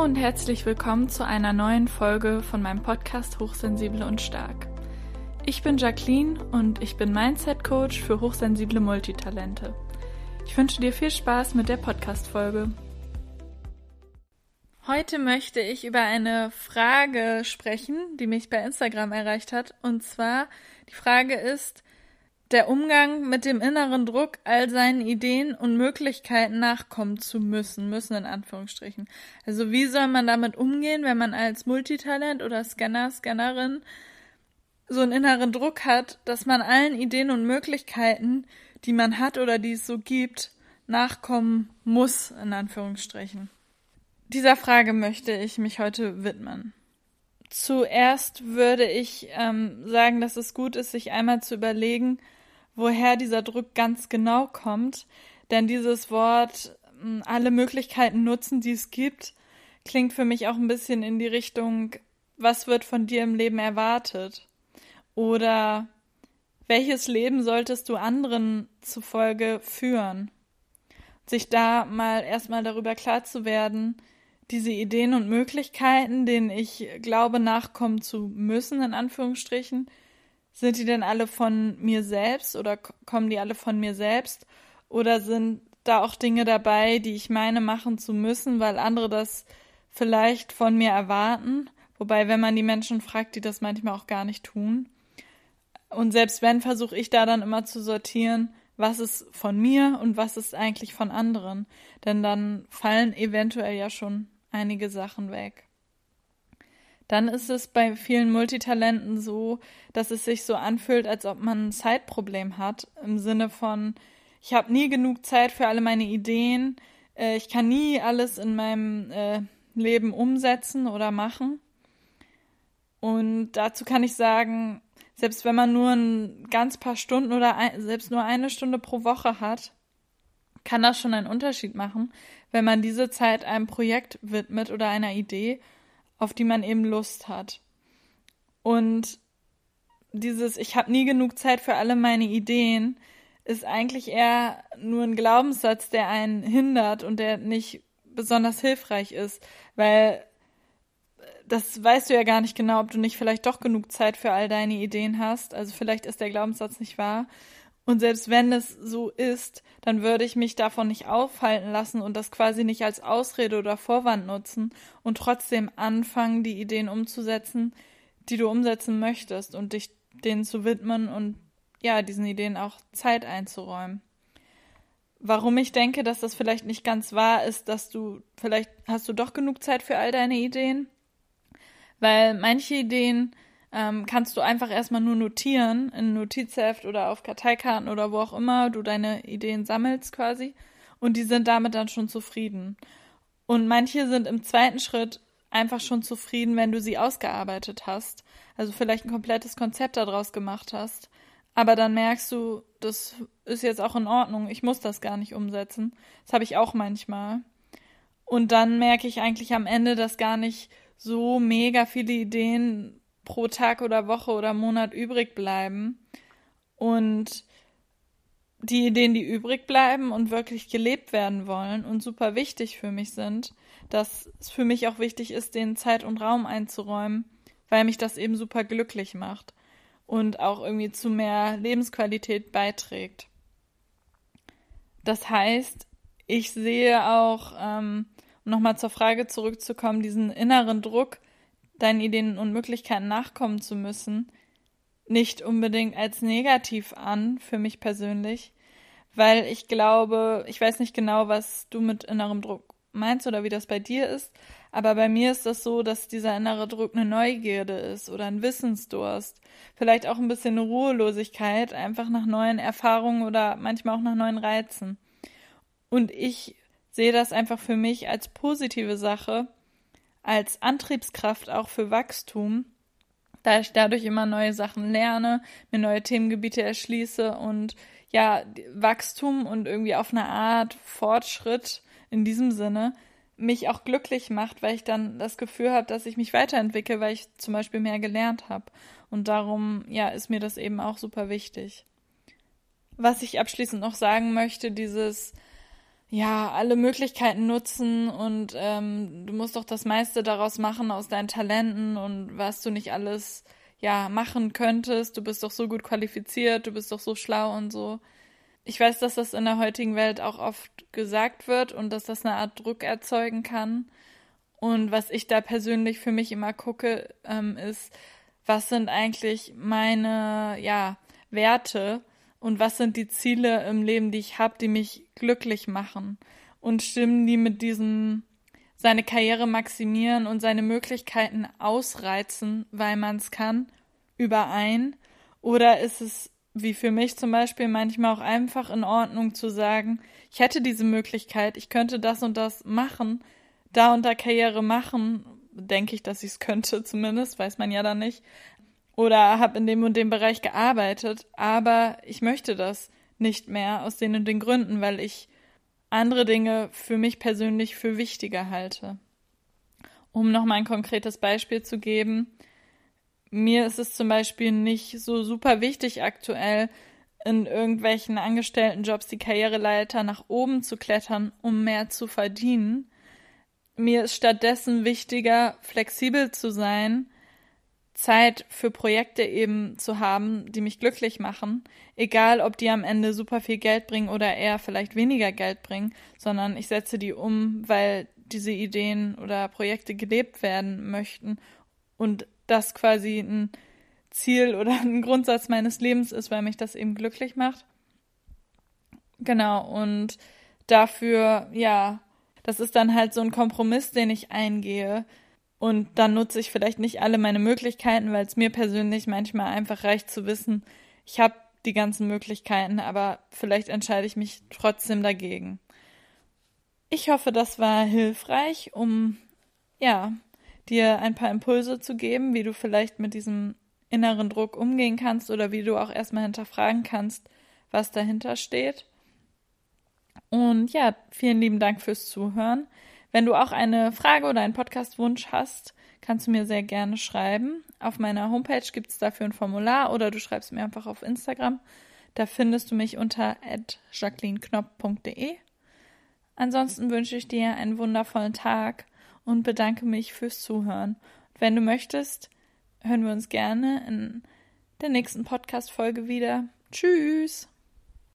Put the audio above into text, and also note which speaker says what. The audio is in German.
Speaker 1: Und herzlich willkommen zu einer neuen Folge von meinem Podcast Hochsensible und Stark. Ich bin Jacqueline und ich bin Mindset Coach für hochsensible Multitalente. Ich wünsche dir viel Spaß mit der Podcast-Folge. Heute möchte ich über eine Frage sprechen, die mich bei Instagram erreicht hat. Und zwar, die Frage ist, der Umgang mit dem inneren Druck, all seinen Ideen und Möglichkeiten nachkommen zu müssen, müssen in Anführungsstrichen. Also wie soll man damit umgehen, wenn man als Multitalent oder Scanner, Scannerin so einen inneren Druck hat, dass man allen Ideen und Möglichkeiten, die man hat oder die es so gibt, nachkommen muss, in Anführungsstrichen. Dieser Frage möchte ich mich heute widmen. Zuerst würde ich ähm, sagen, dass es gut ist, sich einmal zu überlegen, woher dieser Druck ganz genau kommt. Denn dieses Wort hm, alle Möglichkeiten nutzen, die es gibt, klingt für mich auch ein bisschen in die Richtung, was wird von dir im Leben erwartet? Oder welches Leben solltest du anderen zufolge führen? Sich da mal erstmal darüber klar zu werden, diese Ideen und Möglichkeiten, denen ich glaube, nachkommen zu müssen, in Anführungsstrichen, sind die denn alle von mir selbst oder kommen die alle von mir selbst? Oder sind da auch Dinge dabei, die ich meine machen zu müssen, weil andere das vielleicht von mir erwarten? Wobei, wenn man die Menschen fragt, die das manchmal auch gar nicht tun. Und selbst wenn, versuche ich da dann immer zu sortieren, was ist von mir und was ist eigentlich von anderen. Denn dann fallen eventuell ja schon einige Sachen weg dann ist es bei vielen Multitalenten so, dass es sich so anfühlt, als ob man ein Zeitproblem hat, im Sinne von, ich habe nie genug Zeit für alle meine Ideen, äh, ich kann nie alles in meinem äh, Leben umsetzen oder machen. Und dazu kann ich sagen, selbst wenn man nur ein ganz paar Stunden oder ein, selbst nur eine Stunde pro Woche hat, kann das schon einen Unterschied machen, wenn man diese Zeit einem Projekt widmet oder einer Idee auf die man eben Lust hat. Und dieses Ich habe nie genug Zeit für alle meine Ideen ist eigentlich eher nur ein Glaubenssatz, der einen hindert und der nicht besonders hilfreich ist, weil das weißt du ja gar nicht genau, ob du nicht vielleicht doch genug Zeit für all deine Ideen hast. Also vielleicht ist der Glaubenssatz nicht wahr. Und selbst wenn es so ist, dann würde ich mich davon nicht aufhalten lassen und das quasi nicht als Ausrede oder Vorwand nutzen und trotzdem anfangen, die Ideen umzusetzen, die du umsetzen möchtest und dich denen zu widmen und ja, diesen Ideen auch Zeit einzuräumen. Warum ich denke, dass das vielleicht nicht ganz wahr ist, dass du vielleicht hast du doch genug Zeit für all deine Ideen, weil manche Ideen ähm, kannst du einfach erstmal nur notieren in Notizheft oder auf Karteikarten oder wo auch immer du deine Ideen sammelst quasi und die sind damit dann schon zufrieden. Und manche sind im zweiten Schritt einfach schon zufrieden, wenn du sie ausgearbeitet hast. Also vielleicht ein komplettes Konzept daraus gemacht hast. Aber dann merkst du, das ist jetzt auch in Ordnung, ich muss das gar nicht umsetzen. Das habe ich auch manchmal. Und dann merke ich eigentlich am Ende, dass gar nicht so mega viele Ideen pro Tag oder Woche oder Monat übrig bleiben. Und die Ideen, die übrig bleiben und wirklich gelebt werden wollen und super wichtig für mich sind, dass es für mich auch wichtig ist, den Zeit und Raum einzuräumen, weil mich das eben super glücklich macht und auch irgendwie zu mehr Lebensqualität beiträgt. Das heißt, ich sehe auch, ähm, um nochmal zur Frage zurückzukommen, diesen inneren Druck, deinen Ideen und Möglichkeiten nachkommen zu müssen, nicht unbedingt als negativ an, für mich persönlich, weil ich glaube, ich weiß nicht genau, was du mit innerem Druck meinst oder wie das bei dir ist, aber bei mir ist das so, dass dieser innere Druck eine Neugierde ist oder ein Wissensdurst, vielleicht auch ein bisschen eine Ruhelosigkeit, einfach nach neuen Erfahrungen oder manchmal auch nach neuen Reizen. Und ich sehe das einfach für mich als positive Sache, als Antriebskraft auch für Wachstum, da ich dadurch immer neue Sachen lerne, mir neue Themengebiete erschließe und ja, Wachstum und irgendwie auf eine Art Fortschritt in diesem Sinne mich auch glücklich macht, weil ich dann das Gefühl habe, dass ich mich weiterentwickle, weil ich zum Beispiel mehr gelernt habe. Und darum, ja, ist mir das eben auch super wichtig. Was ich abschließend noch sagen möchte, dieses ja, alle Möglichkeiten nutzen und ähm, du musst doch das meiste daraus machen aus deinen Talenten und was du nicht alles ja machen könntest. Du bist doch so gut qualifiziert, du bist doch so schlau und so. Ich weiß, dass das in der heutigen Welt auch oft gesagt wird und dass das eine Art Druck erzeugen kann. Und was ich da persönlich für mich immer gucke, ähm, ist, was sind eigentlich meine ja Werte und was sind die Ziele im Leben, die ich habe, die mich glücklich machen und stimmen die mit diesem seine Karriere maximieren und seine Möglichkeiten ausreizen, weil man es kann, überein? Oder ist es, wie für mich zum Beispiel, manchmal auch einfach in Ordnung zu sagen, ich hätte diese Möglichkeit, ich könnte das und das machen, da und da Karriere machen, denke ich, dass ich es könnte zumindest, weiß man ja dann nicht, oder habe in dem und dem Bereich gearbeitet, aber ich möchte das nicht mehr aus den und den Gründen, weil ich andere Dinge für mich persönlich für wichtiger halte. Um nochmal ein konkretes Beispiel zu geben, mir ist es zum Beispiel nicht so super wichtig aktuell, in irgendwelchen Angestelltenjobs die Karriereleiter nach oben zu klettern, um mehr zu verdienen. Mir ist stattdessen wichtiger, flexibel zu sein, Zeit für Projekte eben zu haben, die mich glücklich machen, egal ob die am Ende super viel Geld bringen oder eher vielleicht weniger Geld bringen, sondern ich setze die um, weil diese Ideen oder Projekte gelebt werden möchten und das quasi ein Ziel oder ein Grundsatz meines Lebens ist, weil mich das eben glücklich macht. Genau, und dafür, ja, das ist dann halt so ein Kompromiss, den ich eingehe, und dann nutze ich vielleicht nicht alle meine Möglichkeiten, weil es mir persönlich manchmal einfach reicht zu wissen, ich habe die ganzen Möglichkeiten, aber vielleicht entscheide ich mich trotzdem dagegen. Ich hoffe, das war hilfreich, um ja, dir ein paar Impulse zu geben, wie du vielleicht mit diesem inneren Druck umgehen kannst oder wie du auch erstmal hinterfragen kannst, was dahinter steht. Und ja, vielen lieben Dank fürs Zuhören. Wenn du auch eine Frage oder einen Podcastwunsch hast, kannst du mir sehr gerne schreiben. Auf meiner Homepage gibt es dafür ein Formular oder du schreibst mir einfach auf Instagram. Da findest du mich unter jacquelineknopp.de. Ansonsten wünsche ich dir einen wundervollen Tag und bedanke mich fürs Zuhören. Wenn du möchtest, hören wir uns gerne in der nächsten Podcast-Folge wieder. Tschüss!